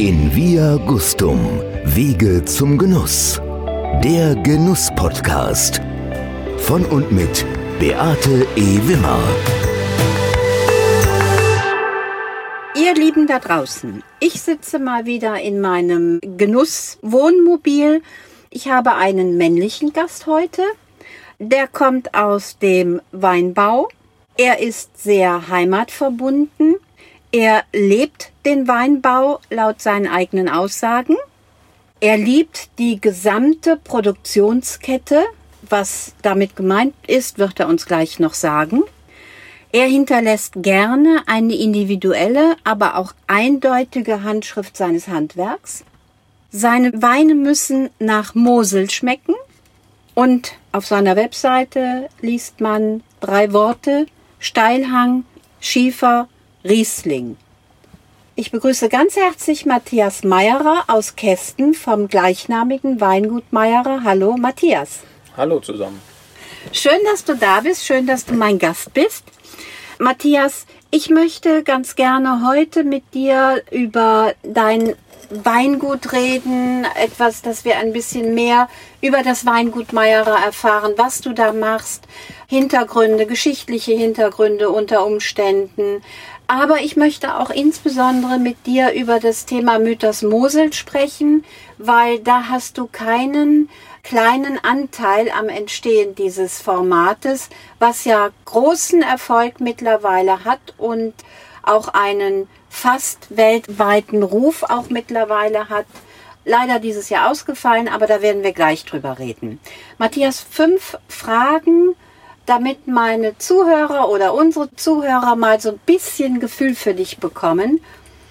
In Via Gustum, Wege zum Genuss. Der Genuss-Podcast. Von und mit Beate E. Wimmer. Ihr Lieben da draußen, ich sitze mal wieder in meinem Genuss-Wohnmobil. Ich habe einen männlichen Gast heute. Der kommt aus dem Weinbau. Er ist sehr heimatverbunden. Er lebt den Weinbau laut seinen eigenen Aussagen. Er liebt die gesamte Produktionskette. Was damit gemeint ist, wird er uns gleich noch sagen. Er hinterlässt gerne eine individuelle, aber auch eindeutige Handschrift seines Handwerks. Seine Weine müssen nach Mosel schmecken und auf seiner Webseite liest man drei Worte Steilhang, Schiefer, Riesling. Ich begrüße ganz herzlich Matthias Meierer aus Kästen vom gleichnamigen Weingut Meierer. Hallo Matthias. Hallo zusammen. Schön, dass du da bist, schön, dass du mein Gast bist. Matthias, ich möchte ganz gerne heute mit dir über dein Weingut reden, etwas, dass wir ein bisschen mehr über das Weingut Meierer erfahren, was du da machst, Hintergründe, geschichtliche Hintergründe unter Umständen, aber ich möchte auch insbesondere mit dir über das Thema Mythos Mosel sprechen, weil da hast du keinen kleinen Anteil am Entstehen dieses Formates, was ja großen Erfolg mittlerweile hat und auch einen fast weltweiten Ruf auch mittlerweile hat. Leider dieses Jahr ausgefallen, aber da werden wir gleich drüber reden. Matthias, fünf Fragen, damit meine Zuhörer oder unsere Zuhörer mal so ein bisschen Gefühl für dich bekommen,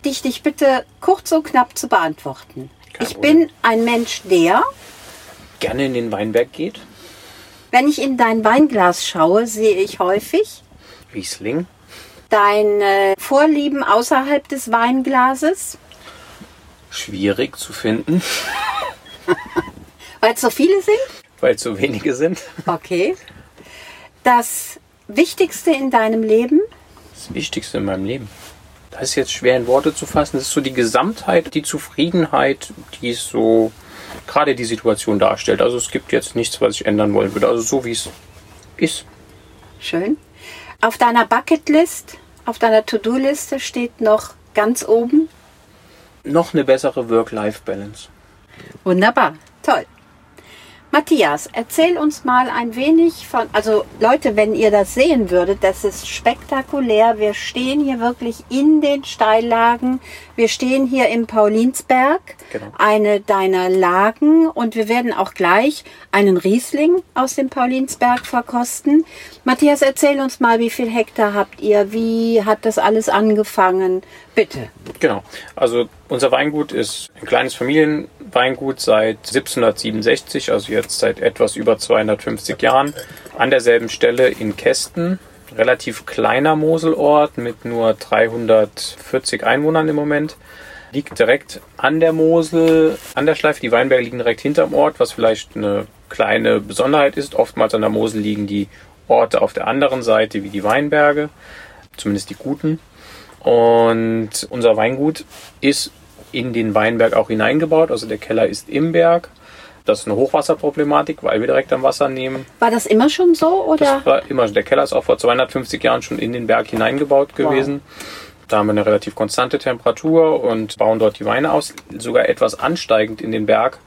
dich dich bitte kurz und knapp zu beantworten. Kein ich Problem. bin ein Mensch, der, Gerne in den Weinberg geht. wenn ich in dein Weinglas schaue, sehe ich häufig Riesling. deine Vorlieben außerhalb des Weinglases, Schwierig zu finden, weil es so viele sind. weil es so wenige sind. Okay. Das Wichtigste in deinem Leben, Das Wichtigste in meinem Leben. Das ist jetzt schwer in Worte zu fassen. Das ist so die Gesamtheit, die Zufriedenheit, die es so gerade die Situation darstellt. Also es gibt jetzt nichts, was ich ändern wollen würde. Also so wie es ist. schön. Auf deiner Bucketlist, auf deiner To-Do-Liste steht noch ganz oben. Noch eine bessere Work-Life-Balance. Wunderbar, toll. Matthias, erzähl uns mal ein wenig von, also Leute, wenn ihr das sehen würdet, das ist spektakulär. Wir stehen hier wirklich in den Steillagen. Wir stehen hier im Paulinsberg, Genau. eine deiner Lagen und wir werden auch gleich einen Riesling aus dem Paulinsberg verkosten. Matthias, erzähl uns mal, wie viel Hektar habt ihr? Wie hat das alles angefangen? Bitte. Genau. Also unser Weingut ist ein kleines Familienweingut seit 1767, also jetzt seit etwas über 250 Jahren, an derselben Stelle in Kästen. Relativ kleiner Moselort mit nur 340 Einwohnern im Moment. Liegt direkt an der Mosel, an der Schleife. Die Weinberge liegen direkt hinterm Ort, was vielleicht eine kleine Besonderheit ist. Oftmals an der Mosel liegen die Orte auf der anderen Seite wie die Weinberge, zumindest die guten. Und unser Weingut ist in den Weinberg auch hineingebaut. Also der Keller ist im Berg. Das ist eine Hochwasserproblematik, weil wir direkt am Wasser nehmen. War das immer schon so oder? Das war immer, der Keller ist auch vor 250 Jahren schon in den Berg hineingebaut gewesen. Da haben wir eine relativ konstante Temperatur und bauen dort die Weine aus, sogar etwas ansteigend in den Berg,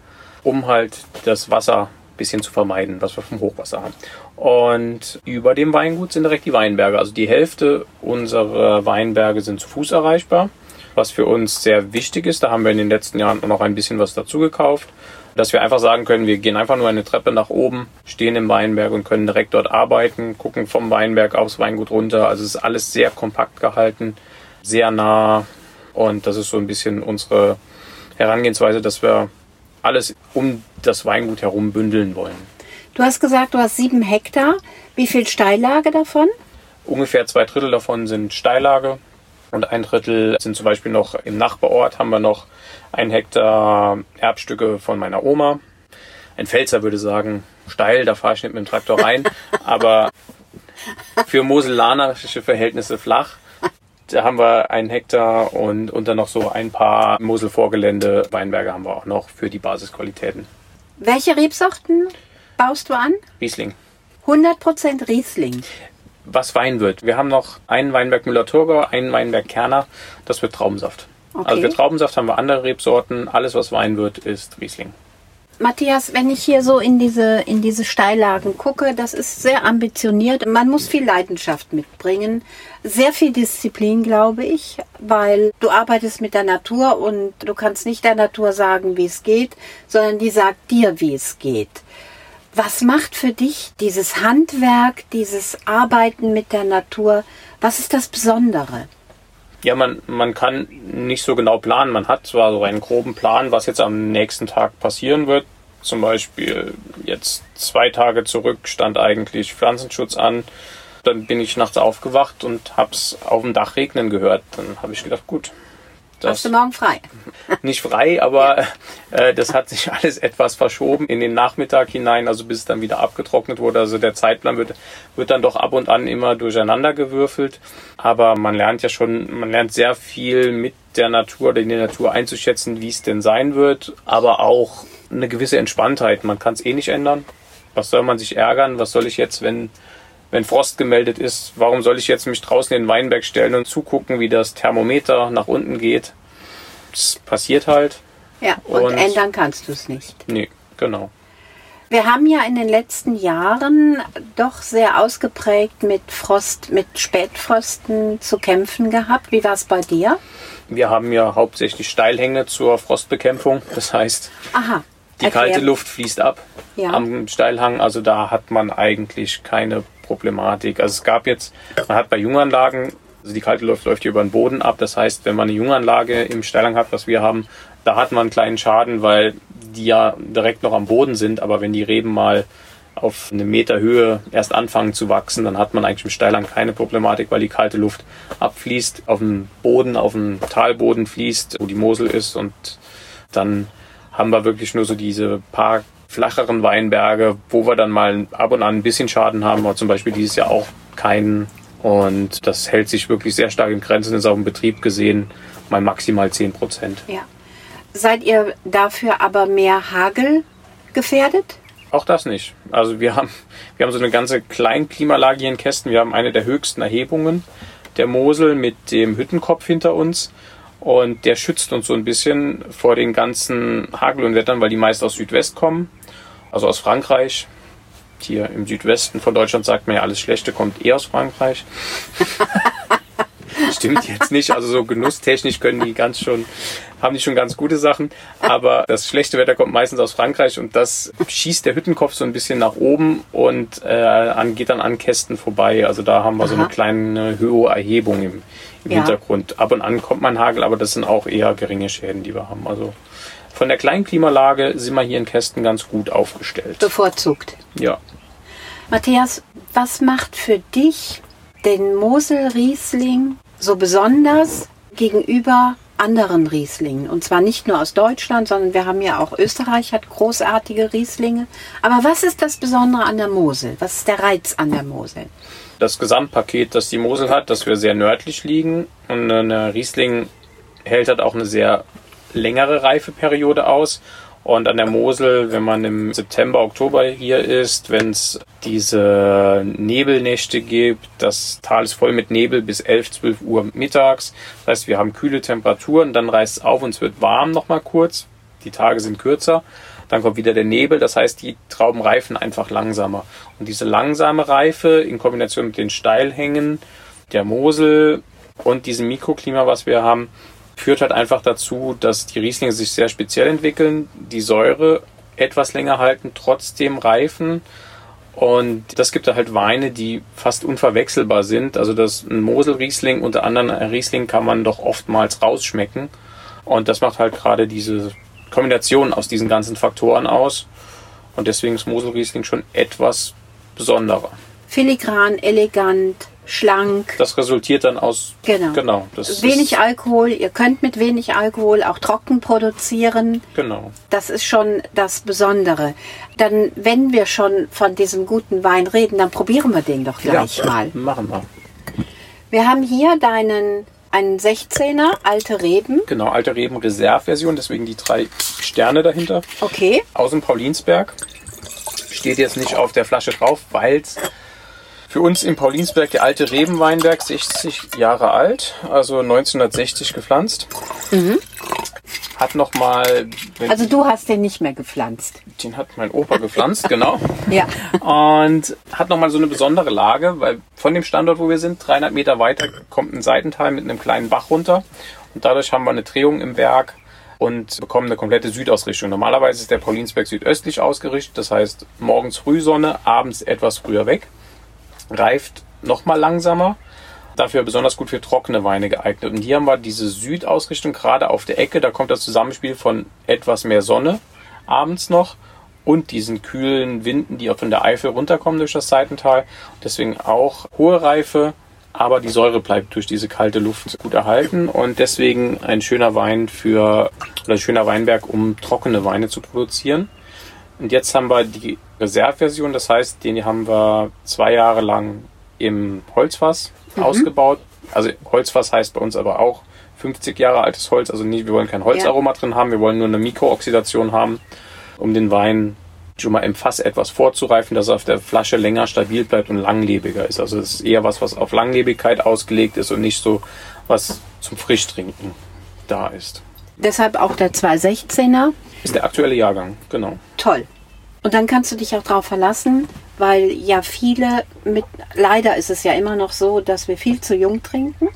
um halt das Wasser ein bisschen zu vermeiden, was wir vom Hochwasser haben. Und über dem Weingut sind direkt die Weinberge. Also die Hälfte unserer Weinberge sind zu Fuß erreichbar, was für uns sehr wichtig ist. Da haben wir in den letzten Jahren auch noch ein bisschen was dazu gekauft, dass wir einfach sagen können, wir gehen einfach nur eine Treppe nach oben, stehen im Weinberg und können direkt dort arbeiten, gucken vom Weinberg aufs Weingut runter. Also es ist alles sehr kompakt gehalten, sehr nah und das ist so ein bisschen unsere Herangehensweise, dass wir alles um das Weingut herum bündeln wollen. Du hast gesagt, du hast sieben Hektar. Wie viel Steillage davon? Ungefähr zwei Drittel davon sind Steillage und ein Drittel sind zum Beispiel noch im Nachbarort haben wir noch ein Hektar Erbstücke von meiner Oma. Ein Pfälzer würde sagen, steil, da fahre ich nicht mit dem Traktor rein, aber für moselanische Verhältnisse flach. Da haben wir einen Hektar und, und dann noch so ein paar Mosel-Vorgelände. Weinberge haben wir auch noch für die Basisqualitäten. Welche Rebsorten baust du an? Riesling. 100% Riesling. Was Wein wird. Wir haben noch einen Weinberg Müller-Thurgau, einen Weinberg Kerner. Das wird Traubensaft. Okay. Also für Traubensaft haben wir andere Rebsorten. Alles, was Wein wird, ist Riesling. Matthias, wenn ich hier so in diese, in diese Steillagen gucke, das ist sehr ambitioniert. Man muss viel Leidenschaft mitbringen, sehr viel Disziplin, glaube ich, weil du arbeitest mit der Natur und du kannst nicht der Natur sagen, wie es geht, sondern die sagt dir, wie es geht. Was macht für dich dieses Handwerk, dieses Arbeiten mit der Natur? Was ist das Besondere? Ja, man, man kann nicht so genau planen. Man hat zwar so einen groben Plan, was jetzt am nächsten Tag passieren wird. Zum Beispiel jetzt zwei Tage zurück stand eigentlich Pflanzenschutz an. Dann bin ich nachts aufgewacht und hab's auf dem Dach regnen gehört. Dann habe ich gedacht, gut. Hast du morgen frei? Nicht frei, aber äh, das hat sich alles etwas verschoben in den Nachmittag hinein, also bis es dann wieder abgetrocknet wurde. Also der Zeitplan wird, wird dann doch ab und an immer durcheinander gewürfelt. Aber man lernt ja schon, man lernt sehr viel mit der Natur oder in der Natur einzuschätzen, wie es denn sein wird, aber auch eine gewisse Entspanntheit. Man kann es eh nicht ändern. Was soll man sich ärgern? Was soll ich jetzt, wenn wenn Frost gemeldet ist, warum soll ich jetzt mich draußen in den Weinberg stellen und zugucken, wie das Thermometer nach unten geht? Das passiert halt. Ja, und, und ändern kannst du es nicht. Nee, genau. Wir haben ja in den letzten Jahren doch sehr ausgeprägt mit Frost, mit Spätfrosten zu kämpfen gehabt. Wie war es bei dir? Wir haben ja hauptsächlich Steilhänge zur Frostbekämpfung. Das heißt, Aha, die erklär. kalte Luft fließt ab Ja. am Steilhang. Also da hat man eigentlich keine Problematik. Also es gab jetzt, man hat bei Junganlagen, also die kalte Luft läuft hier über den Boden ab. Das heißt, wenn man eine Junganlage im Steilhang hat, was wir haben, da hat man einen kleinen Schaden, weil die ja direkt noch am Boden sind. Aber wenn die Reben mal auf eine Meter Höhe erst anfangen zu wachsen, dann hat man eigentlich im Steilhang keine Problematik, weil die kalte Luft abfließt, auf dem Boden, auf dem Talboden fließt, wo die Mosel ist und dann haben wir wirklich nur so diese paar flacheren Weinberge, wo wir dann mal ab und an ein bisschen Schaden haben, aber zum Beispiel dieses Jahr auch keinen. Und das hält sich wirklich sehr stark in Grenzen, ist auf dem Betrieb gesehen mal maximal 10 Prozent. Ja. Seid ihr dafür aber mehr Hagel gefährdet? Auch das nicht. Also wir haben, wir haben so eine ganze Kleinklimalage hier in Kästen. Wir haben eine der höchsten Erhebungen der Mosel mit dem Hüttenkopf hinter uns. Und der schützt uns so ein bisschen vor den ganzen Hagelunwettern, weil die meist aus Südwest kommen, also aus Frankreich. Hier im Südwesten von Deutschland sagt man ja, alles Schlechte kommt eher aus Frankreich. Stimmt jetzt nicht. Also so genusstechnisch können die ganz schon, haben die schon ganz gute Sachen. Aber das schlechte Wetter kommt meistens aus Frankreich und das schießt der Hüttenkopf so ein bisschen nach oben und äh, an, geht dann an Kästen vorbei. Also da haben wir so Aha. eine kleine höhere Erhebung im, im Ja. Hintergrund. Ab und an kommt man Hagel, aber das sind auch eher geringe Schäden, die wir haben. Also von der kleinen Klimalage sind wir hier in Kästen ganz gut aufgestellt. Bevorzugt. Ja. Matthias, was macht für dich den Mosel-Riesling so besonders gegenüber anderen Rieslingen? Und zwar nicht nur aus Deutschland, sondern wir haben ja auch Österreich hat großartige Rieslinge. Aber was ist das Besondere an der Mosel? Was ist der Reiz an der Mosel? Das Gesamtpaket, das die Mosel hat, dass wir sehr nördlich liegen und eine Riesling hält halt auch eine sehr längere Reifeperiode aus. Und an der Mosel, wenn man im September, Oktober hier ist, wenn es diese Nebelnächte gibt, das Tal ist voll mit Nebel bis 11, 12 Uhr mittags. Das heißt, wir haben kühle Temperaturen, dann reißt es auf und es wird warm nochmal kurz. Die Tage sind kürzer. Dann kommt wieder der Nebel, das heißt, die Trauben reifen einfach langsamer. Und diese langsame Reife in Kombination mit den Steilhängen der Mosel und diesem Mikroklima, was wir haben, führt halt einfach dazu, dass die Rieslinge sich sehr speziell entwickeln, die Säure etwas länger halten, trotzdem reifen. Und das gibt halt Weine, die fast unverwechselbar sind. Also das ein Mosel-Riesling unter anderen Riesling kann man doch oftmals rausschmecken. Und das macht halt gerade diese Kombination aus diesen ganzen Faktoren aus. Und deswegen ist Mosel-Riesling schon etwas besonderer. Filigran, elegant, schlank. Das resultiert dann aus Genau. genau Wenig Alkohol, ihr könnt mit wenig Alkohol auch trocken produzieren. genau. Das ist schon das Besondere. Dann, wenn wir schon von diesem guten Wein reden, dann probieren wir den doch gleich mal. Machen wir. Wir haben hier deinen ein 16er, alte Reben. Genau, alte Reben Reserve-Version, deswegen die drei Sterne dahinter. Okay. Aus dem Paulinsberg. Steht jetzt nicht auf der Flasche drauf, weil es für uns in Paulinsberg der alte Rebenweinberg 60 Jahre alt, also 1960 gepflanzt. Hat nochmal, Also du hast den nicht mehr gepflanzt. den hat mein Opa gepflanzt, genau. Ja. Und hat nochmal so eine besondere Lage, weil von dem Standort, wo wir sind, 300 Meter weiter, kommt ein Seitental mit einem kleinen Bach runter. Und dadurch haben wir eine Drehung im Berg und bekommen eine komplette Südausrichtung. Normalerweise ist der Paulinsberg südöstlich ausgerichtet, das heißt morgens Frühsonne, abends etwas früher weg. Reift nochmal langsamer. Dafür besonders gut für trockene Weine geeignet. Und hier haben wir diese Südausrichtung gerade auf der Ecke. Da kommt das Zusammenspiel von etwas mehr Sonne abends noch und diesen kühlen Winden, die auch von der Eifel runterkommen durch das Seitental. Deswegen auch hohe Reife, aber die Säure bleibt durch diese kalte Luft gut erhalten und deswegen ein schöner Wein für oder ein schöner Weinberg, um trockene Weine zu produzieren. Und jetzt haben wir die Reserveversion, das heißt, den haben wir zwei Jahre lang im Holzfass ausgebaut. Also Holzfass heißt bei uns aber auch 50 Jahre altes Holz. Also nicht, wir wollen kein Holzaroma drin haben, wir wollen nur eine Mikrooxidation haben, um den Wein schon mal im Fass etwas vorzureifen, dass er auf der Flasche länger stabil bleibt und langlebiger ist. Also es ist eher was, was auf Langlebigkeit ausgelegt ist und nicht so was zum Frischtrinken da ist. Deshalb auch der 216er. Ist der aktuelle Jahrgang, genau. Toll. Und dann kannst du dich auch darauf verlassen, weil ja viele mit, leider ist es ja immer noch so, dass wir viel zu jung trinken.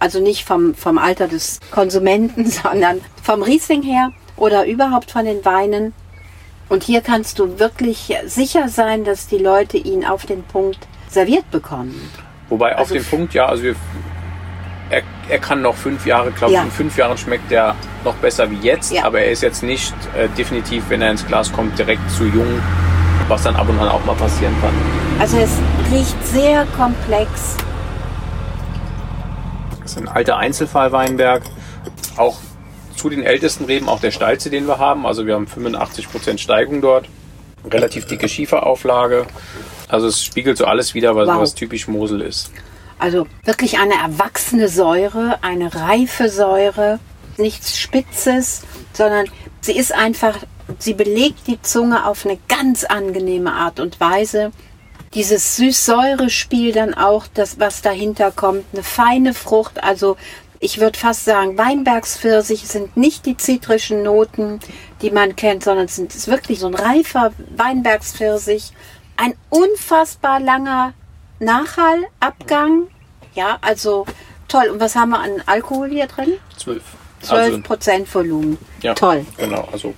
Also nicht vom, vom Alter des Konsumenten, sondern vom Riesling her oder überhaupt von den Weinen. Und hier kannst du wirklich sicher sein, dass die Leute ihn auf den Punkt serviert bekommen. Wobei auf Also den f- Punkt, ja, also wir, er, er kann noch fünf Jahre, glaube Ja. ich, in fünf Jahren schmeckt er noch besser wie jetzt, Ja. aber er ist jetzt nicht äh, definitiv, wenn er ins Glas kommt, direkt zu jung, was dann ab und an auch mal passieren kann. Also es riecht sehr komplex. Das ist ein alter Einzelfallweinberg, auch zu den ältesten Reben, auch der steilste, den wir haben. Also wir haben 85% Steigung dort, relativ dicke Schieferauflage. Also es spiegelt so alles wieder, was, Wow. was typisch Mosel ist. Also wirklich eine erwachsene Säure, eine reife Säure, nichts Spitzes, sondern sie ist einfach, sie belegt die Zunge auf eine ganz angenehme Art und Weise. Dieses Süß-Säure-Spiel dann auch, das, was dahinter kommt, eine feine Frucht, also ich würde fast sagen, Weinbergspfirsich sind nicht die zitrischen Noten, die man kennt, sondern es ist wirklich so ein reifer Weinbergspfirsich. Ein unfassbar langer Nachhallabgang. Ja, also toll. Und was haben wir an Alkohol hier drin? Zwölf. 12 Prozent Volumen. Ja, Toll. Genau, also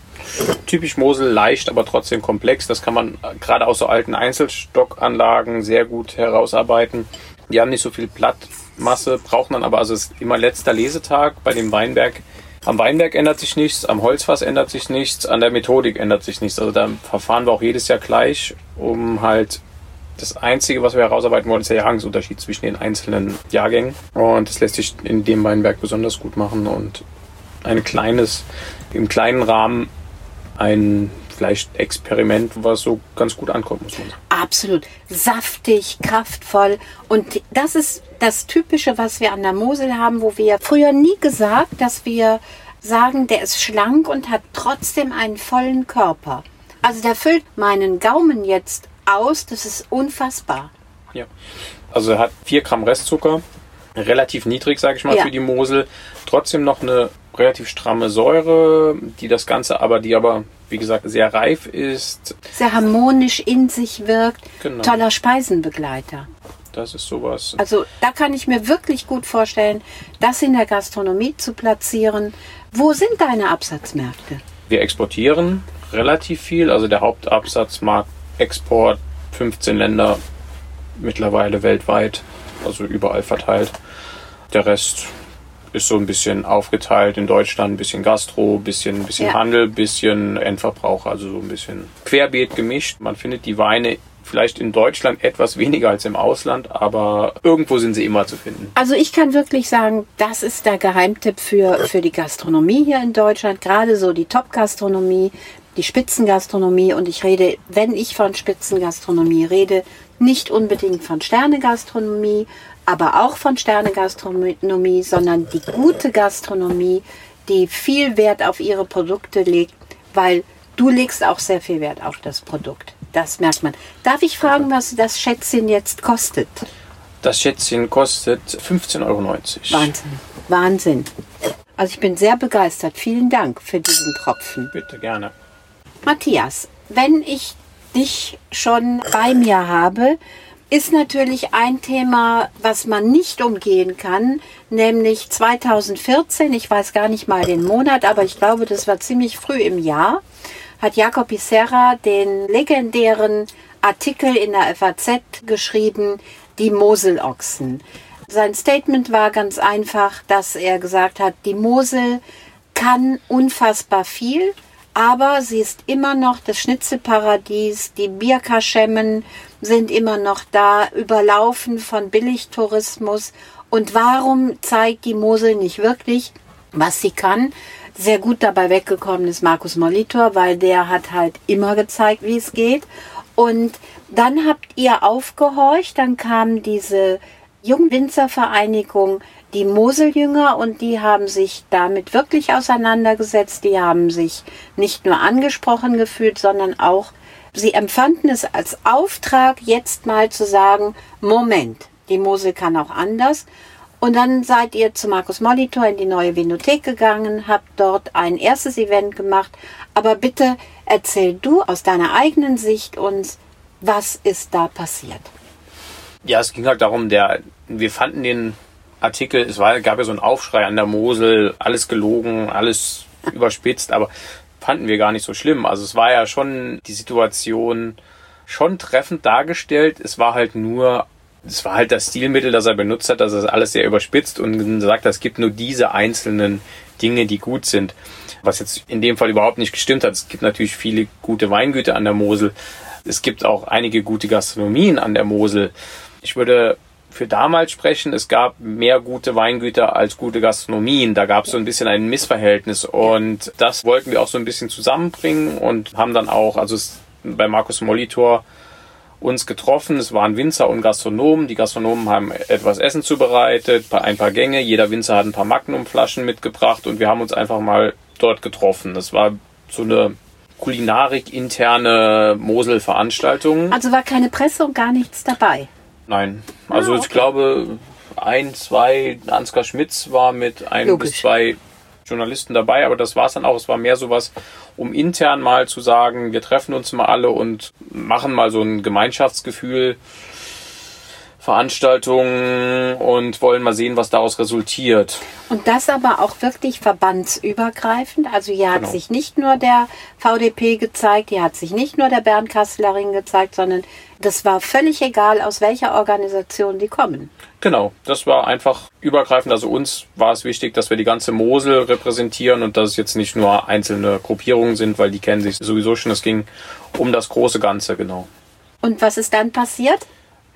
typisch Mosel, leicht, aber trotzdem komplex. Das kann man äh, gerade aus so alten Einzelstockanlagen sehr gut herausarbeiten. Die haben nicht so viel Blattmasse, brauchen dann aber, also es ist immer letzter Lesetag bei dem Weinberg. Am Weinberg ändert sich nichts, am Holzfass ändert sich nichts, an der Methodik ändert sich nichts. Also da verfahren wir auch jedes Jahr gleich, um halt das Einzige, was wir herausarbeiten wollen, ist der Jahrgangsunterschied zwischen den einzelnen Jahrgängen. Und das lässt sich in dem Weinberg besonders gut machen und ein kleines, im kleinen Rahmen ein vielleicht Experiment, was so ganz gut ankommt, muss man sagen. Absolut saftig, kraftvoll. Und das ist das Typische, was wir an der Mosel haben, wo wir früher nie gesagt, dass wir sagen, der ist schlank und hat trotzdem einen vollen Körper. Also der füllt meinen Gaumen jetzt aus. Das ist unfassbar. Ja. Also er hat 4 Gramm Restzucker, relativ niedrig, sage ich mal, Ja. für die Mosel. Trotzdem noch eine relativ stramme Säure, die das Ganze aber, die aber, wie gesagt, sehr reif ist. Sehr harmonisch in sich wirkt. Genau. Toller Speisenbegleiter. Das ist sowas. Also da kann ich mir wirklich gut vorstellen, das in der Gastronomie zu platzieren. Wo sind deine Absatzmärkte? Wir exportieren relativ viel. Also der Hauptabsatzmarkt Export 15 Länder mittlerweile weltweit, also überall verteilt. Der Rest ist so ein bisschen aufgeteilt in Deutschland, ein bisschen Gastro, ein bisschen, bisschen Ja. Handel, ein bisschen Endverbrauch, also so ein bisschen querbeet gemischt. Man findet die Weine vielleicht in Deutschland etwas weniger als im Ausland, aber irgendwo sind sie immer zu finden. Also ich kann wirklich sagen, das ist der Geheimtipp für, für die Gastronomie hier in Deutschland. Gerade so die Top-Gastronomie, die Spitzengastronomie. Und ich rede, wenn ich von Spitzengastronomie rede, nicht unbedingt von Sternegastronomie, aber auch von Sternegastronomie, sondern die gute Gastronomie, die viel Wert auf ihre Produkte legt, weil du legst auch sehr viel Wert auf das Produkt. Das merkt man. Darf ich fragen, was das Schätzchen jetzt kostet? Das Schätzchen kostet 15,90 Euro. Wahnsinn. Wahnsinn. Also ich bin sehr begeistert. Vielen Dank für diesen Tropfen. Bitte gerne. Matthias, wenn ich dich schon bei mir habe, ist natürlich ein Thema, was man nicht umgehen kann, nämlich 2014, ich weiß gar nicht mal den Monat, aber ich glaube, das war ziemlich früh im Jahr, hat Jakob Becerra den legendären Artikel in der FAZ geschrieben, die Moselochsen. Sein Statement war ganz einfach, dass er gesagt hat, die Mosel kann unfassbar viel, aber sie ist immer noch das Schnitzelparadies, die Bierkaschemmen sind immer noch da, überlaufen von Billigtourismus. Und warum zeigt die Mosel nicht wirklich, was sie kann? Sehr gut dabei weggekommen ist Markus Molitor, weil der hat halt immer gezeigt, wie es geht. Und dann habt ihr aufgehorcht, dann kam diese Jungwinzervereinigung, die Moseljünger, und die haben sich damit wirklich auseinandergesetzt. Die haben sich nicht nur angesprochen gefühlt, sondern auch, sie empfanden es als Auftrag, jetzt mal zu sagen, Moment, die Mosel kann auch anders. Und dann seid ihr zu Markus Molitor in die neue Vinothek gegangen, habt dort ein erstes Event gemacht. Aber bitte erzähl du aus deiner eigenen Sicht uns, was ist da passiert? Ja, es ging halt darum, der, wir fanden den Artikel, es war, gab ja so einen Aufschrei an der Mosel, alles gelogen, alles überspitzt, aber fanden wir gar nicht so schlimm. Also es war ja schon die Situation schon treffend dargestellt. Es war halt nur es war halt das Stilmittel, das er benutzt hat, dass er alles sehr überspitzt und sagt, es gibt nur diese einzelnen Dinge, die gut sind. Was jetzt in dem Fall überhaupt nicht gestimmt hat. Es gibt natürlich viele gute Weingüter an der Mosel. Es gibt auch einige gute Gastronomien an der Mosel. Ich würde für damals sprechen, es gab mehr gute Weingüter als gute Gastronomien. Da gab es so ein bisschen ein Missverhältnis und das wollten wir auch so ein bisschen zusammenbringen und haben dann auch, also bei Markus Molitor uns getroffen. Es waren Winzer und Gastronomen. Die Gastronomen haben etwas Essen zubereitet, ein paar Gänge. Jeder Winzer hat ein paar Magnumflaschen mitgebracht und wir haben uns einfach mal dort getroffen. Das war so eine Kulinarik-interne Mosel-Veranstaltung. Also war keine Presse und gar nichts dabei? Nein. Also ah, okay. ich glaube, ein, zwei, Ansgar Schmitz war mit ein Logisch. bis zwei Journalisten dabei, aber das war es dann auch. Es war mehr sowas, um intern mal zu sagen, wir treffen uns mal alle und machen mal so ein Gemeinschaftsgefühl. Veranstaltungen und wollen mal sehen, was daraus resultiert. Und das aber auch wirklich verbandsübergreifend. Also hier hat genau. sich nicht nur der VDP gezeigt, hier hat sich nicht nur der Bernd Kasslerin gezeigt, sondern das war völlig egal, aus welcher Organisation die kommen. Genau, das war einfach übergreifend. Also uns war es wichtig, dass wir die ganze Mosel repräsentieren und dass es jetzt nicht nur einzelne Gruppierungen sind, weil die kennen sich sowieso schon. Es ging um das große Ganze, genau. Und was ist dann passiert?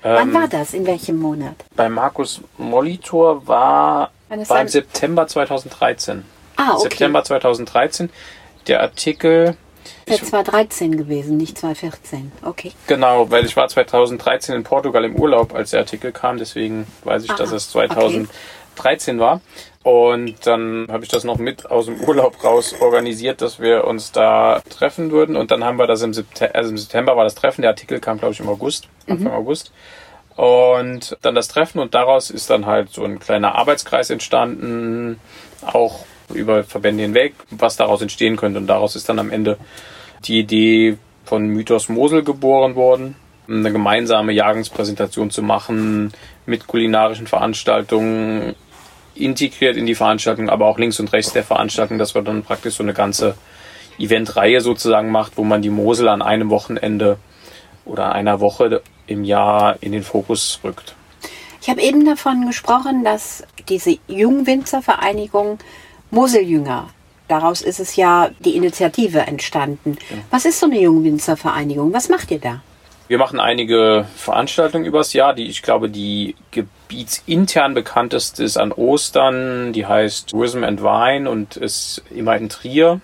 Wann ähm, war das? In welchem Monat? Bei Markus Molitor war beim September 2013. Ah, okay. September 2013. Der Artikel das war 13 gewesen, nicht 2014. Okay. Genau, weil ich war 2013 in Portugal im Urlaub, als der Artikel kam. Deswegen weiß ich, Aha, dass es 2013 okay. war. Und dann habe ich das noch mit aus dem Urlaub raus organisiert, dass wir uns da treffen würden. Und dann haben wir das im September, also im September war das Treffen. Der Artikel kam, glaube ich, im August, Anfang mhm. August. Und dann das Treffen und daraus ist dann halt so ein kleiner Arbeitskreis entstanden, auch über Verbände hinweg, was daraus entstehen könnte. Und daraus ist dann am Ende die Idee von Mythos Mosel geboren worden, eine gemeinsame Jahrgangspräsentation zu machen mit kulinarischen Veranstaltungen integriert in die Veranstaltung, aber auch links und rechts der Veranstaltung, dass man dann praktisch so eine ganze Eventreihe sozusagen macht, wo man die Mosel an einem Wochenende oder einer Woche im Jahr in den Fokus rückt. Ich habe eben davon gesprochen, dass diese Jungwinzervereinigung Moseljünger Daraus ist es ja die Initiative entstanden. Ja. Was ist so eine Jungwinzervereinigung? Was macht ihr da? Wir machen einige Veranstaltungen übers Jahr. Die, ich glaube, die gebietsintern bekannteste ist an Ostern. Die heißt Tourism and Wine und ist immer in Trier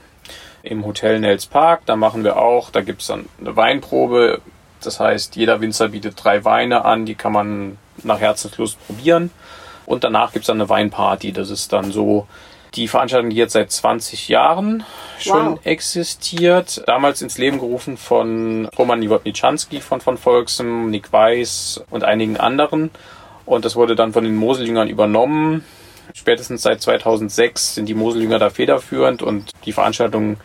im Hotel Nels Park. Da machen wir auch, da gibt es dann eine Weinprobe. Das heißt, jeder Winzer bietet drei Weine an, die kann man nach Herzenslust probieren. Und danach gibt es dann eine Weinparty. Das ist dann so die Veranstaltung, die jetzt seit 20 Jahren schon wow. existiert. Damals ins Leben gerufen von Roman Niewodniczanski von von Volksem, Nick Weiß und einigen anderen. Und das wurde dann von den Moseljüngern übernommen. Spätestens seit 2006 sind die Moseljünger da federführend und die Veranstaltung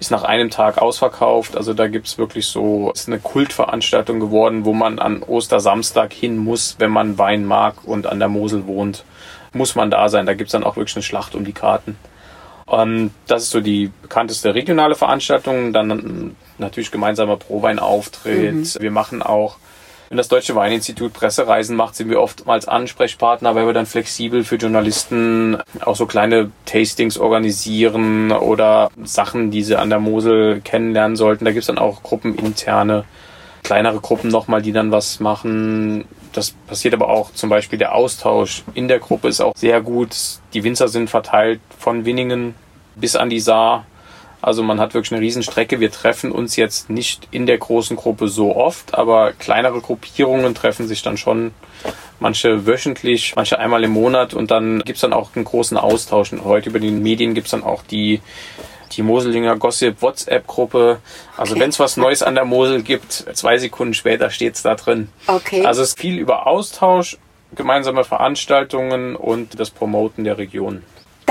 ist nach einem Tag ausverkauft. Also da gibt es wirklich so, ist eine Kultveranstaltung geworden, wo man an Ostersamstag hin muss, wenn man Wein mag und an der Mosel wohnt muss man da sein. Da gibt es dann auch wirklich eine Schlacht um die Karten. Und das ist so die bekannteste regionale Veranstaltung. Dann natürlich gemeinsamer Prowein-Auftritt. Mhm. Wir machen auch, wenn das Deutsche Weininstitut Pressereisen macht, sind wir oftmals Ansprechpartner, weil wir dann flexibel für Journalisten auch so kleine Tastings organisieren oder Sachen, die sie an der Mosel kennenlernen sollten. Da gibt es dann auch gruppeninterne, kleinere Gruppen nochmal, die dann was machen das passiert aber auch zum Beispiel der Austausch in der Gruppe ist auch sehr gut. Die Winzer sind verteilt von Winningen bis an die Saar. Also man hat wirklich eine Riesenstrecke. Wir treffen uns jetzt nicht in der großen Gruppe so oft, aber kleinere Gruppierungen treffen sich dann schon manche wöchentlich, manche einmal im Monat und dann gibt es dann auch einen großen Austausch. Und heute über die Medien gibt es dann auch die die Moselinger Gossip WhatsApp-Gruppe. Also okay. wenn es was Neues an der Mosel gibt, zwei Sekunden später steht es da drin. Okay. Also es ist viel über Austausch, gemeinsame Veranstaltungen und das Promoten der Region.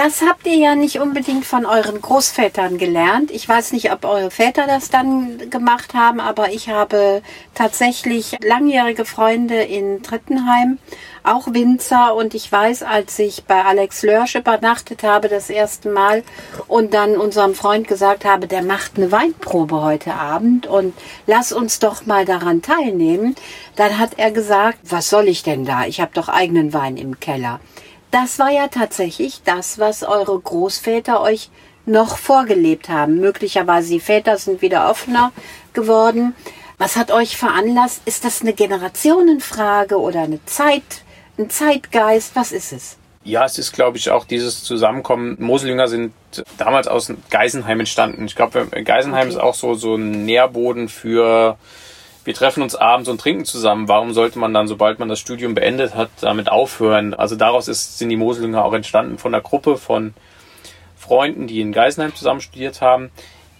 Das habt ihr ja nicht unbedingt von euren Großvätern gelernt. Ich weiß nicht, ob eure Väter das dann gemacht haben, aber ich habe tatsächlich langjährige Freunde in Trittenheim, auch Winzer. Und ich weiß, als ich bei Alex Lörsch übernachtet habe das erste Mal und dann unserem Freund gesagt habe, der macht eine Weinprobe heute Abend und lass uns doch mal daran teilnehmen, dann hat er gesagt, was soll ich denn da? Ich habe doch eigenen Wein im Keller. Das war ja tatsächlich das, was eure Großväter euch noch vorgelebt haben. Möglicherweise die Väter sind wieder offener geworden. Was hat euch veranlasst? Ist das eine Generationenfrage oder eine Zeit, ein Zeitgeist? Was ist es? Ja, es ist, glaube ich, auch dieses Zusammenkommen. Moselinger sind damals aus Geisenheim entstanden. Ich glaube, Geisenheim okay. ist auch so, so ein Nährboden für wir treffen uns abends und trinken zusammen. Warum sollte man dann, sobald man das Studium beendet hat, damit aufhören? Also daraus ist, sind die Moselinger auch entstanden von einer Gruppe von Freunden, die in Geisenheim zusammen studiert haben.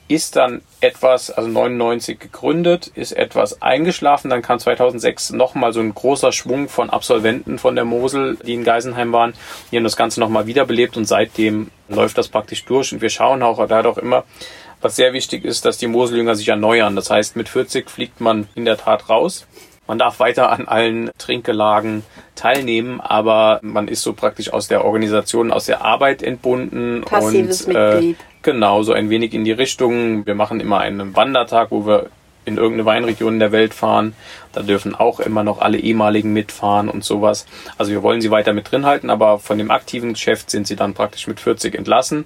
Ist dann etwas, also 99 gegründet, ist etwas eingeschlafen. Dann kam 2006 nochmal so ein großer Schwung von Absolventen von der Mosel, die in Geisenheim waren. Die haben das Ganze nochmal wiederbelebt und seitdem läuft das praktisch durch. Und wir schauen auch, da auch immer was sehr wichtig ist, dass die Moseljünger sich erneuern. Das heißt, mit 40 fliegt man in der Tat raus. Man darf weiter an allen Trinkgelagen teilnehmen, aber man ist so praktisch aus der Organisation, aus der Arbeit entbunden Passives und äh, genau so ein wenig in die Richtung. Wir machen immer einen Wandertag, wo wir in irgendeine Weinregion der Welt fahren. Da dürfen auch immer noch alle ehemaligen mitfahren und sowas. Also wir wollen sie weiter mit drin halten, aber von dem aktiven Geschäft sind sie dann praktisch mit 40 entlassen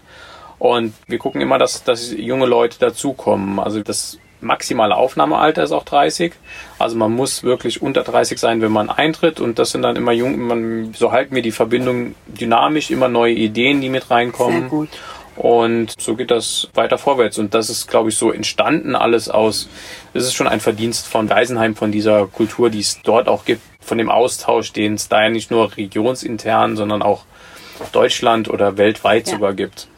und wir gucken immer, dass, dass junge Leute dazukommen. Also das maximale Aufnahmealter ist auch 30. Also man muss wirklich unter 30 sein, wenn man eintritt. Und das sind dann immer jung, man, so halten wir die Verbindung dynamisch, immer neue Ideen, die mit reinkommen. Sehr gut. Und so geht das weiter vorwärts. Und das ist, glaube ich, so entstanden alles aus. Das ist schon ein Verdienst von Geisenheim, von dieser Kultur, die es dort auch gibt, von dem Austausch, den es da ja nicht nur regionsintern, sondern auch Deutschland oder weltweit ja. sogar gibt.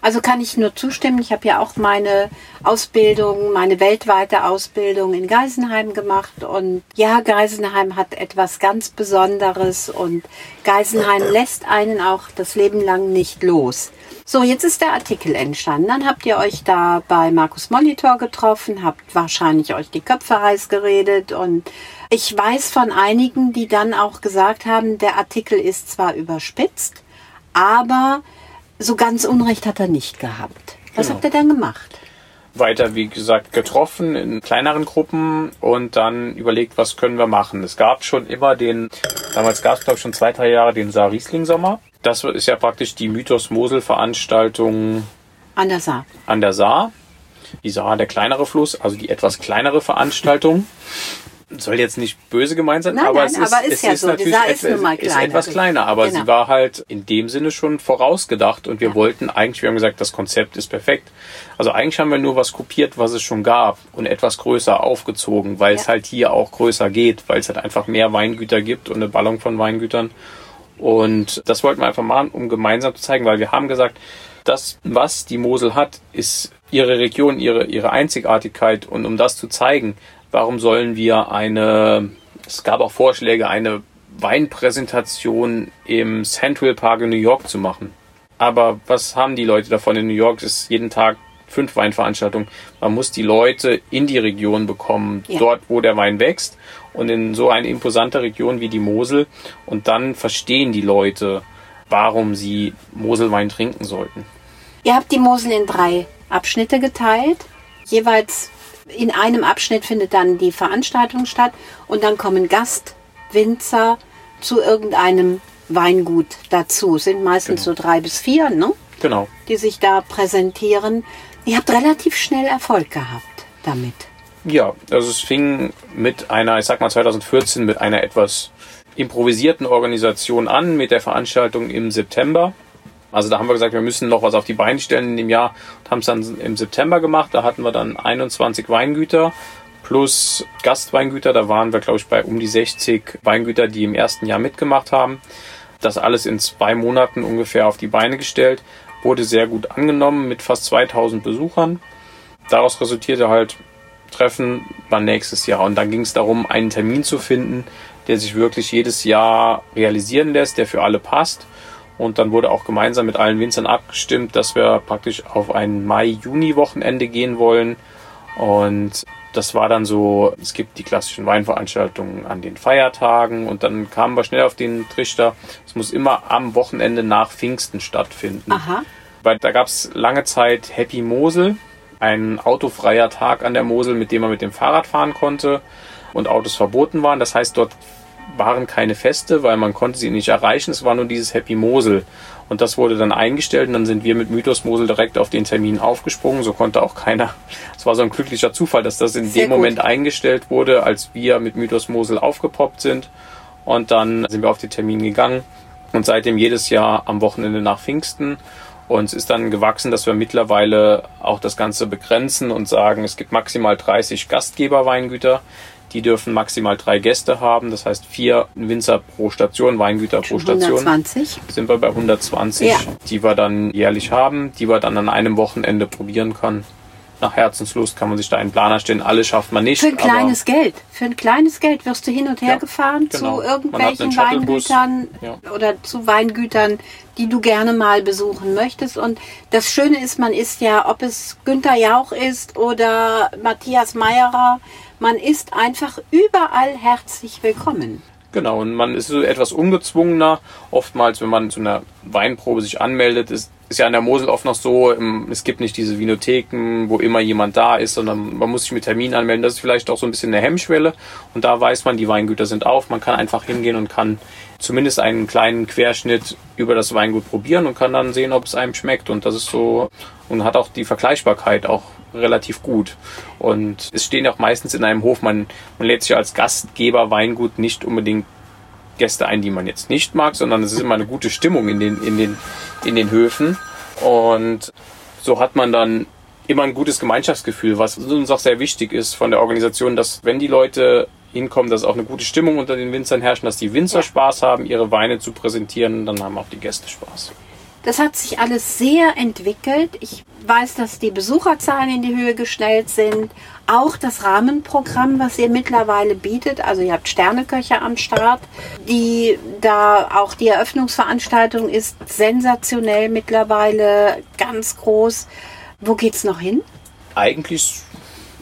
Also kann ich nur zustimmen. Ich habe ja auch meine Ausbildung, meine weltweite Ausbildung in Geisenheim gemacht. Und ja, Geisenheim hat etwas ganz Besonderes und Geisenheim lässt einen auch das Leben lang nicht los. So, jetzt ist der Artikel entstanden. Dann habt ihr euch da bei Markus Molitor getroffen, habt wahrscheinlich euch die Köpfe heiß geredet und ich weiß von einigen, die dann auch gesagt haben, der Artikel ist zwar überspitzt, aber so ganz Unrecht hat er nicht gehabt. Was genau. habt ihr denn gemacht? Weiter, wie gesagt, getroffen in kleineren Gruppen und dann überlegt, was können wir machen. Es gab schon immer den, damals gab es glaube ich schon zwei, drei Jahre den Saar-Riesling-Sommer. Das ist ja praktisch die Mythos-Mosel-Veranstaltung an der Saar. An der Saar. Die Saar, der kleinere Fluss, also die etwas kleinere Veranstaltung. Soll jetzt nicht böse gemeint sein, Nein, aber, nein, es ist, aber ist es ja ist so. Natürlich ist etwas, nun mal ist kleiner, etwas kleiner, aber genau. sie war halt in dem Sinne schon vorausgedacht und wir Ja. wollten eigentlich, wir haben gesagt, das Konzept ist perfekt. Also eigentlich haben wir nur was kopiert, was es schon gab und etwas größer aufgezogen, weil es Ja. halt hier auch größer geht, weil es halt einfach mehr Weingüter gibt und eine Ballung von Weingütern. Und das wollten wir einfach machen, um gemeinsam zu zeigen, weil wir haben gesagt, das, was die Mosel hat, ist ihre Region, ihre, ihre Einzigartigkeit. Und um das zu zeigen, warum sollen wir eine, es gab auch Vorschläge, eine Weinpräsentation im Central Park in New York zu machen. Aber was haben die Leute davon in New York? Es ist jeden Tag fünf Weinveranstaltungen. Man muss die Leute in die Region bekommen, Ja. dort, wo der Wein wächst und in so eine imposante Region wie die Mosel. Und dann verstehen die Leute, warum sie Moselwein trinken sollten. Ihr habt die Mosel in drei Abschnitte geteilt. Jeweils in einem Abschnitt findet dann die Veranstaltung statt und dann kommen Gastwinzer zu irgendeinem Weingut dazu. Es sind meistens so drei bis vier, ne? Genau. die sich da präsentieren. Ihr habt relativ schnell Erfolg gehabt damit. Ja, also es fing mit einer, ich sag mal 2014, mit einer etwas improvisierten Organisation an, mit der Veranstaltung im September. Also da haben wir gesagt, wir müssen noch was auf die Beine stellen in dem Jahr und haben es dann im September gemacht. Da hatten wir dann 21 Weingüter plus Gastweingüter. Da waren wir, glaube ich, bei um die 60 Weingüter, die im ersten Jahr mitgemacht haben. Das alles in zwei Monaten ungefähr auf die Beine gestellt. Wurde sehr gut angenommen mit fast 2000 Besuchern. Daraus resultierte halt Treffen war nächstes Jahr. Und dann ging es darum, einen Termin zu finden, der sich wirklich jedes Jahr realisieren lässt, der für alle passt. Und dann wurde auch gemeinsam mit allen Winzern abgestimmt, dass wir praktisch auf ein Mai-Juni-Wochenende gehen wollen. Und das war dann so, es gibt die klassischen Weinveranstaltungen an den Feiertagen und dann kamen wir schnell auf den Trichter, es muss immer am Wochenende nach Pfingsten stattfinden. Aha. Weil da gab es lange Zeit Happy Mosel, ein autofreier Tag an der Mosel, mit dem man mit dem Fahrrad fahren konnte und Autos verboten waren. Das heißt, dort waren keine Feste, weil man konnte sie nicht erreichen. Es war nur dieses Happy Mosel. Und das wurde dann eingestellt und dann sind wir mit Mythos Mosel direkt auf den Termin aufgesprungen. So konnte auch keiner. Es war so ein glücklicher Zufall, dass das in Sehr dem gut. Moment eingestellt wurde, als wir mit Mythos Mosel aufgepoppt sind. Und dann sind wir auf den Termin gegangen und seitdem jedes Jahr am Wochenende nach Pfingsten. Und es ist dann gewachsen, dass wir mittlerweile auch das Ganze begrenzen und sagen, es gibt maximal 30 Gastgeberweingüter. Die dürfen maximal drei Gäste haben. Das heißt vier Winzer pro Station, Weingüter pro Station. 120. Sind wir bei 120, Ja. die wir dann jährlich haben, die wir dann an einem Wochenende probieren können. Nach Herzenslust kann man sich da einen Planer stellen. Alles schafft man nicht. Für ein kleines Geld. Für ein kleines Geld wirst du hin und her Ja, gefahren genau. zu irgendwelchen. Weingütern Ja. oder zu Weingütern, die du gerne mal besuchen möchtest. Und das Schöne ist, man ist ja, ob es Günther Jauch ist oder Matthias Meierer, man ist einfach überall herzlich willkommen. Genau, und man ist so etwas ungezwungener. Oftmals, wenn man zu einer Weinprobe sich anmeldet, ist, ist ja an der Mosel oft noch so, ähm, es gibt nicht diese Vinotheken, wo immer jemand da ist, sondern man muss sich mit Termin anmelden. Das ist vielleicht auch so ein bisschen eine Hemmschwelle. Und da weiß man, die Weingüter sind auf. Man kann einfach hingehen und kann zumindest einen kleinen Querschnitt über das Weingut probieren und kann dann sehen, ob es einem schmeckt. Und das ist so, und hat auch die Vergleichbarkeit auch relativ gut. Und es stehen auch meistens in einem Hof, man, man lädt sich als Gastgeber Weingut nicht unbedingt Gäste ein, die man jetzt nicht mag, sondern es ist immer eine gute Stimmung in den, in den, in den Höfen. Und so hat man dann immer ein gutes Gemeinschaftsgefühl, was uns auch sehr wichtig ist von der Organisation, dass wenn die Leute hinkommen, dass auch eine gute Stimmung unter den Winzern herrscht, dass die Winzer Ja. Spaß haben, ihre Weine zu präsentieren, dann haben auch die Gäste Spaß. Das hat sich alles sehr entwickelt. Ich weiß, dass die Besucherzahlen in die Höhe gestellt sind. Auch das Rahmenprogramm, was ihr mittlerweile bietet. Also ihr habt Sterneköche am Start, die da auch die Eröffnungsveranstaltung ist sensationell mittlerweile ganz groß. Wo geht's noch hin? eigentlich,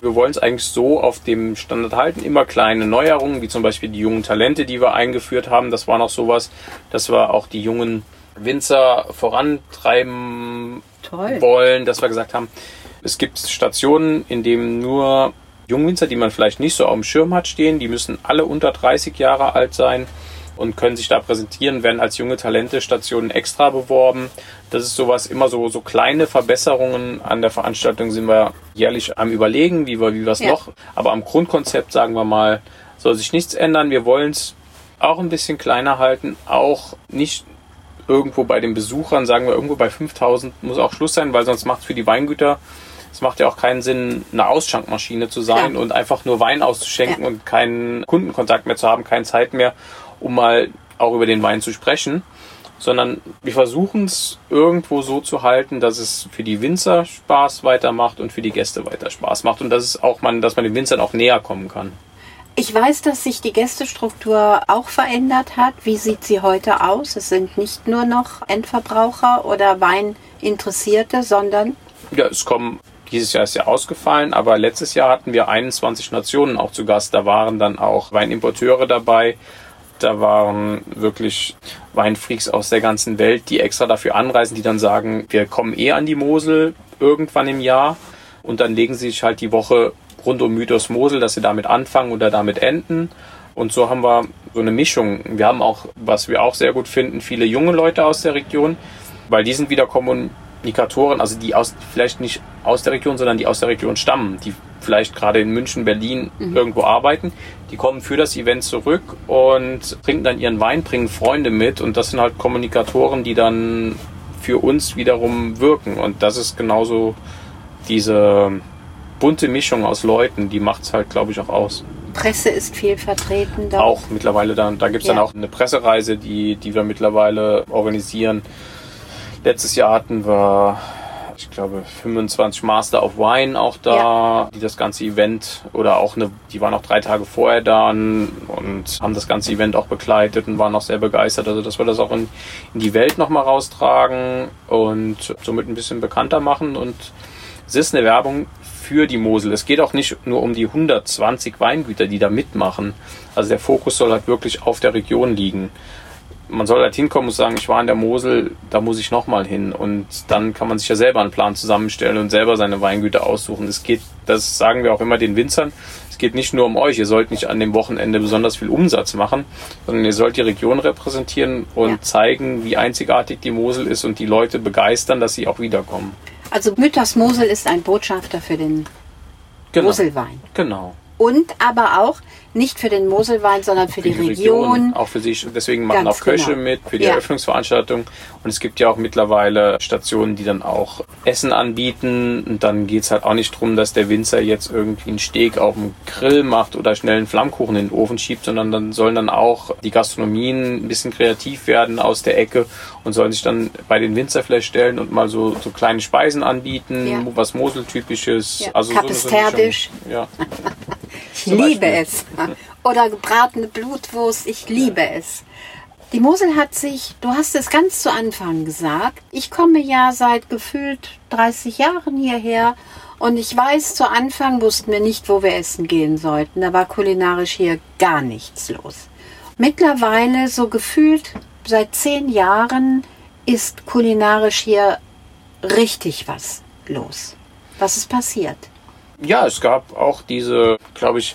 wir wollen es eigentlich so auf dem Standard halten. Immer kleine Neuerungen, wie zum Beispiel die jungen Talente, die wir eingeführt haben. Das war noch sowas, dass wir auch die jungen Winzer vorantreiben Toll. wollen, dass wir gesagt haben, es gibt Stationen, in denen nur Jungwinzer, die man vielleicht nicht so auf dem Schirm hat, stehen. Die müssen alle unter 30 Jahre alt sein und können sich da präsentieren, werden als junge Talente Stationen extra beworben. Das ist sowas, immer so, so kleine Verbesserungen an der Veranstaltung sind wir jährlich am überlegen, wie wir, wie wir es Ja. noch. Aber am Grundkonzept, sagen wir mal, Soll sich nichts ändern. Wir wollen es auch ein bisschen kleiner halten. Auch nicht irgendwo bei den Besuchern, sagen wir irgendwo bei 5000 muss auch Schluss sein, weil sonst macht es für die Weingüter, es macht ja auch keinen Sinn, eine Ausschankmaschine zu sein ja. und einfach nur Wein auszuschenken ja. und keinen Kundenkontakt mehr zu haben, keine Zeit mehr, um mal auch über den Wein zu sprechen. Sondern wir versuchen es irgendwo so zu halten, dass es für die Winzer Spaß weitermacht und für die Gäste weiter Spaß macht und dass es auch man, dass man den Winzern auch näher kommen kann. Ich weiß, dass sich die Gästestruktur auch verändert hat. Wie sieht sie heute aus? Es sind nicht nur noch Endverbraucher oder Weininteressierte, sondern. Ja, es kommen, dieses Jahr ist ja ausgefallen, aber letztes Jahr hatten wir 21 Nationen auch zu Gast. Da waren dann auch Weinimporteure dabei. Da waren wirklich Weinfreaks aus der ganzen Welt, die extra dafür anreisen, die dann sagen, wir kommen eh an die Mosel irgendwann im Jahr. Und dann legen sie sich halt die Woche rund um Mythos Mosel, dass sie damit anfangen oder damit enden. Und so haben wir so eine Mischung. Wir haben auch, was wir auch sehr gut finden, viele junge Leute aus der Region, weil die sind wieder Kommunikatoren, also die aus, vielleicht nicht aus der Region, sondern die aus der Region stammen, die vielleicht gerade in München, Berlin mhm. irgendwo arbeiten. Die kommen für das Event zurück und trinken dann ihren Wein, bringen Freunde mit und das sind halt Kommunikatoren, die dann für uns wiederum wirken. Und das ist genauso diese bunte Mischung aus Leuten, die macht es halt, glaube ich, auch aus. Presse ist viel vertreten. Da. Auch mittlerweile dann. Da gibt es ja. dann auch eine Pressereise, die, die wir mittlerweile organisieren. Letztes Jahr hatten wir, ich glaube, 25 Master of Wine auch da, ja. die das ganze Event oder auch eine, die waren auch drei Tage vorher da und haben das ganze Event auch begleitet und waren auch sehr begeistert. Also, dass wir das auch in, in die Welt nochmal raustragen und somit ein bisschen bekannter machen und es ist eine Werbung für die Mosel. Es geht auch nicht nur um die 120 Weingüter, die da mitmachen. Also der Fokus soll halt wirklich auf der Region liegen. Man soll halt hinkommen und sagen, ich war in der Mosel, da muss ich nochmal hin. Und dann kann man sich ja selber einen Plan zusammenstellen und selber seine Weingüter aussuchen. Es geht, das sagen wir auch immer den Winzern, es geht nicht nur um euch. Ihr sollt nicht an dem Wochenende besonders viel Umsatz machen, sondern ihr sollt die Region repräsentieren und ja. zeigen, wie einzigartig die Mosel ist und die Leute begeistern, dass sie auch wiederkommen. Also Mütters Mosel ist ein Botschafter für den genau. Moselwein. Genau. Und aber auch nicht für den Moselwein, sondern für, für die, die Region. Region. Auch für sich. Deswegen machen Ganz auch Köche genau. mit für die ja. Eröffnungsveranstaltung. Und es gibt ja auch mittlerweile Stationen, die dann auch Essen anbieten. Und dann geht es halt auch nicht darum, dass der Winzer jetzt irgendwie einen Steg auf dem Grill macht oder schnell einen Flammkuchen in den Ofen schiebt, sondern dann sollen dann auch die Gastronomien ein bisschen kreativ werden aus der Ecke und sollen sich dann bei den Winzer vielleicht stellen und mal so, so kleine Speisen anbieten, ja. was Moseltypisches. Ja. Also. So ja. Ich liebe es. Oder gebratene Blutwurst, ich liebe es. Die Mosel hat sich, du hast es ganz zu Anfang gesagt, ich komme ja seit gefühlt 30 Jahren hierher und ich weiß, zu Anfang wussten wir nicht, wo wir essen gehen sollten. Da war kulinarisch hier gar nichts los. Mittlerweile, so gefühlt seit zehn Jahren, ist kulinarisch hier richtig was los. Was ist passiert? Ja, es gab auch diese, glaube ich,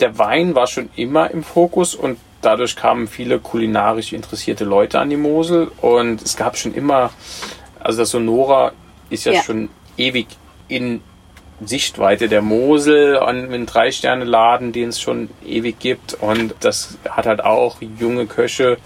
der Wein war schon immer im Fokus und dadurch kamen viele kulinarisch interessierte Leute an die Mosel und es gab schon immer, also das Sonora ist ja, ja. schon ewig in Sichtweite der Mosel an einem Drei-Sterne-Laden, den es schon ewig gibt und das hat halt auch junge Köche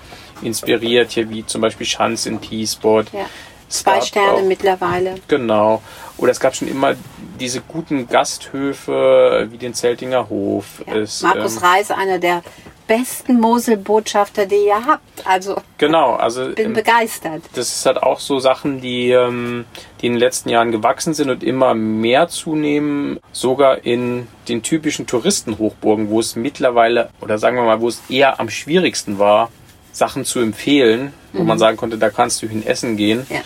inspiriert, hier wie zum Beispiel Schanz in Peaceport. Ja. Zwei Sterne auch, mittlerweile. Genau. Oder es gab schon immer diese guten Gasthöfe wie den Zeltinger Hof. Ja. Ist, Markus ähm, Reis, einer der besten Mosel-Botschafter, die ihr habt. Also genau, also bin ähm, begeistert. Das ist halt auch so Sachen, die, ähm, die in den letzten Jahren gewachsen sind und immer mehr zunehmen, sogar in den typischen Touristenhochburgen, wo es mittlerweile oder sagen wir mal, wo es eher am schwierigsten war, Sachen zu empfehlen, wo mhm. man sagen konnte, da kannst du hin essen gehen. Ja.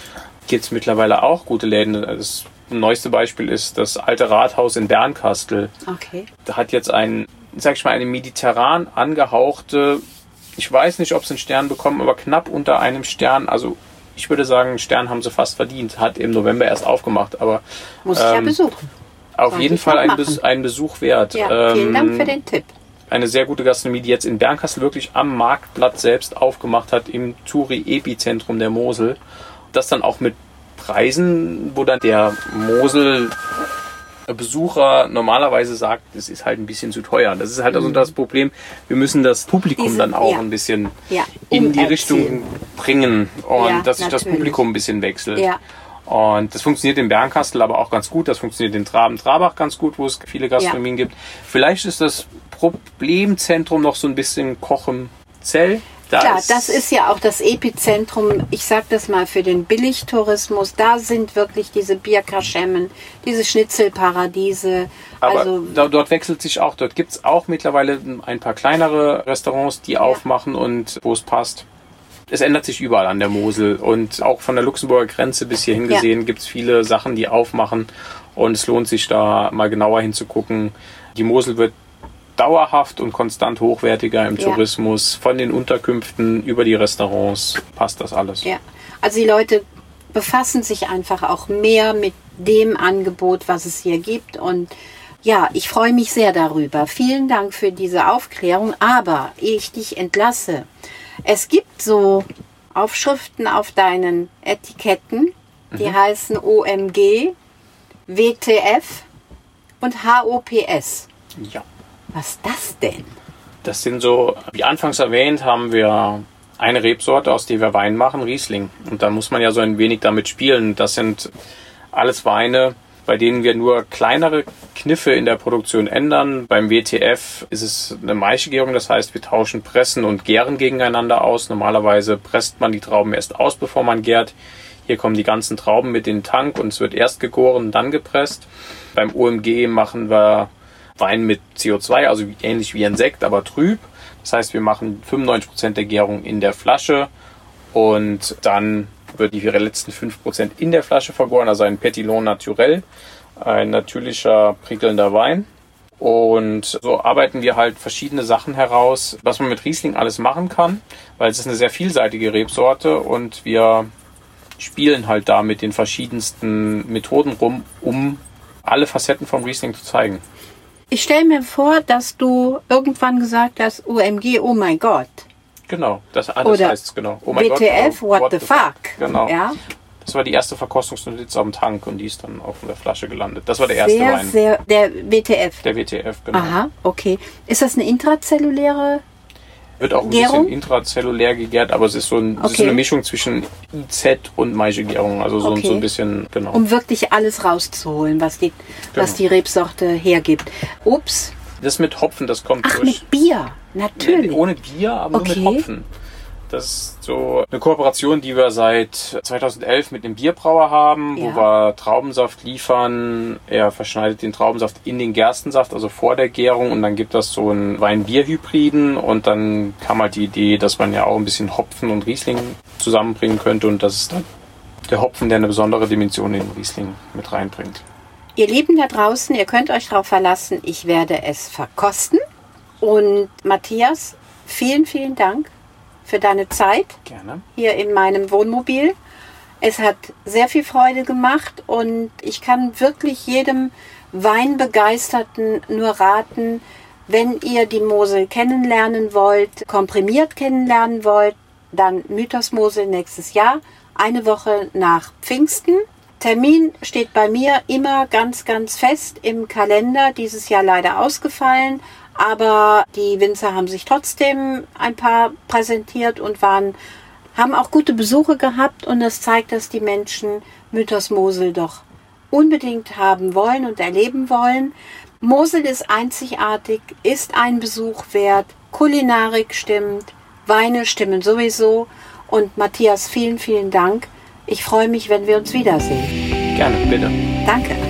Gibt es mittlerweile auch gute Läden. Das neueste Beispiel ist das alte Rathaus in Bernkastel. Okay. Da hat jetzt ein, sag ich mal, eine mediterran angehauchte, ich weiß nicht, ob sie einen Stern bekommen, aber knapp unter einem Stern. Also ich würde sagen, einen Stern haben sie fast verdient. Hat im November erst aufgemacht, aber. Muss ich ja ähm, besuchen. Auf Soll jeden Fall ein, Bes ein, Besuch wert. Ja, vielen ähm, Dank für den Tipp eine sehr gute Gastronomie, die jetzt in Bernkastel wirklich am Marktplatz selbst aufgemacht hat, im Touri-Epizentrum der Mosel. Das dann auch mit Preisen, wo dann der Mosel Besucher normalerweise sagt, es ist halt ein bisschen zu teuer. Das ist halt also das Problem. Wir müssen das Publikum Diese- dann auch ja. ein bisschen Ja, in die. Richtung bringen und Ja, dass sich das. Publikum ein bisschen wechselt. Und das funktioniert in Bernkastel aber auch ganz gut. Das funktioniert in Traben-Trabach ganz gut, wo es viele Gastronomien gibt. Vielleicht ist das Problemzentrum noch so ein bisschen Kochemzell. Da Klar, das ist ja auch das Epizentrum, ich sag das mal, für den Billigtourismus. Da sind wirklich diese Bierkaschemmen, diese Schnitzelparadiese. Aber also, da, dort wechselt sich auch. Dort gibt es auch mittlerweile ein paar kleinere Restaurants, die aufmachen und wo es passt. Es ändert sich überall an der Mosel und auch von der Luxemburger Grenze bis hierhin Ja. gesehen gibt es viele Sachen, die aufmachen und es lohnt sich da mal genauer hinzugucken. Die Mosel wird dauerhaft und konstant hochwertiger im Ja. Tourismus. Von den Unterkünften über die Restaurants passt das alles. ja. also die Leute befassen sich einfach auch mehr mit dem Angebot, was es hier gibt. Und ja, ich freue mich sehr darüber. Vielen Dank für diese Aufklärung. Aber ehe ich dich entlasse, es gibt so Aufschriften auf deinen Etiketten, die heißen OMG, WTF und HOPS. Ja. Was ist das denn? Das sind so, wie anfangs erwähnt, haben wir eine Rebsorte, aus der wir Wein machen, Riesling. Und da muss man ja so ein wenig damit spielen. Das sind alles Weine, bei denen wir nur kleinere Kniffe in der Produktion ändern. Beim WTF ist es eine Maischegärung, das heißt, wir tauschen Pressen und Gären gegeneinander aus. Normalerweise presst man die Trauben erst aus, bevor man gärt. Hier kommen die ganzen Trauben mit in den Tank und es wird erst gegoren, dann gepresst. Beim OMG machen wir Wein mit CO2, also ähnlich wie ein Sekt, aber trüb. Das heißt, wir machen 95% der Gärung in der Flasche und dann wird die letzten 5% in der Flasche vergoren, also ein Petillon naturel, ein natürlicher, prickelnder Wein. Und so arbeiten wir halt verschiedene Sachen heraus, was man mit Riesling alles machen kann, weil es ist eine sehr vielseitige Rebsorte und wir spielen halt da mit den verschiedensten Methoden rum, um alle Facetten vom Riesling zu zeigen. Ich stelle mir vor, dass du irgendwann gesagt hast, OMG, oh mein Gott. Genau, das, Oder heißt es genau. Oh mein WTF, Gott, oh, what, the fuck? Genau. Ja? Das war die erste Verkostungsnotiz am Tank und die ist dann auch in der Flasche gelandet. Das war der erste Sehr, Wein. sehr, der WTF. der WTF, genau. Aha, okay. Ist das eine intrazelluläre? Wird auch ein Gärung? bisschen intrazellulär gegärt, aber es ist so, ein, es ist Okay. eine Mischung zwischen IZ und Maische-Gärung. Also so, Okay. so ein bisschen, genau. Um wirklich alles rauszuholen, was die, was Genau. die Rebsorte hergibt. Ups. das mit Hopfen, das kommt Ach, durch. mit Bier. Nee, Natürlich. ohne Bier, aber Okay. nur mit Hopfen. Das ist so eine Kooperation, die wir seit 2011 mit einem Bierbrauer haben, Ja. wo wir Traubensaft liefern. Er verschneidet den Traubensaft in den Gerstensaft, also vor der Gärung, und dann gibt das so einen Wein-Bier-Hybriden und dann kam halt die Idee, dass man ja auch ein bisschen Hopfen und Riesling zusammenbringen könnte und das ist dann der Hopfen, der eine besondere Dimension in den Riesling mit reinbringt. Ihr Lieben da draußen, ihr könnt euch darauf verlassen, ich werde es verkosten. Und Matthias, vielen, vielen Dank für deine Zeit Gerne. hier in meinem Wohnmobil. Es hat sehr viel Freude gemacht und ich kann wirklich jedem Weinbegeisterten nur raten, wenn ihr die Mosel kennenlernen wollt, komprimiert kennenlernen wollt, dann Mythos Mosel nächstes Jahr, eine Woche nach Pfingsten. Termin steht bei mir immer ganz, ganz fest im Kalender. Dieses Jahr leider ausgefallen, aber die Winzer haben sich trotzdem ein paar präsentiert und waren, haben auch gute Besuche gehabt und das zeigt, dass die Menschen Mythos Mosel doch unbedingt haben wollen und erleben wollen. Mosel ist einzigartig, ist ein Besuch wert, Kulinarik stimmt, Weine stimmen sowieso. Und Matthias, vielen, vielen Dank. Ich freue mich, wenn wir uns wiedersehen. Gerne, bitte. Danke.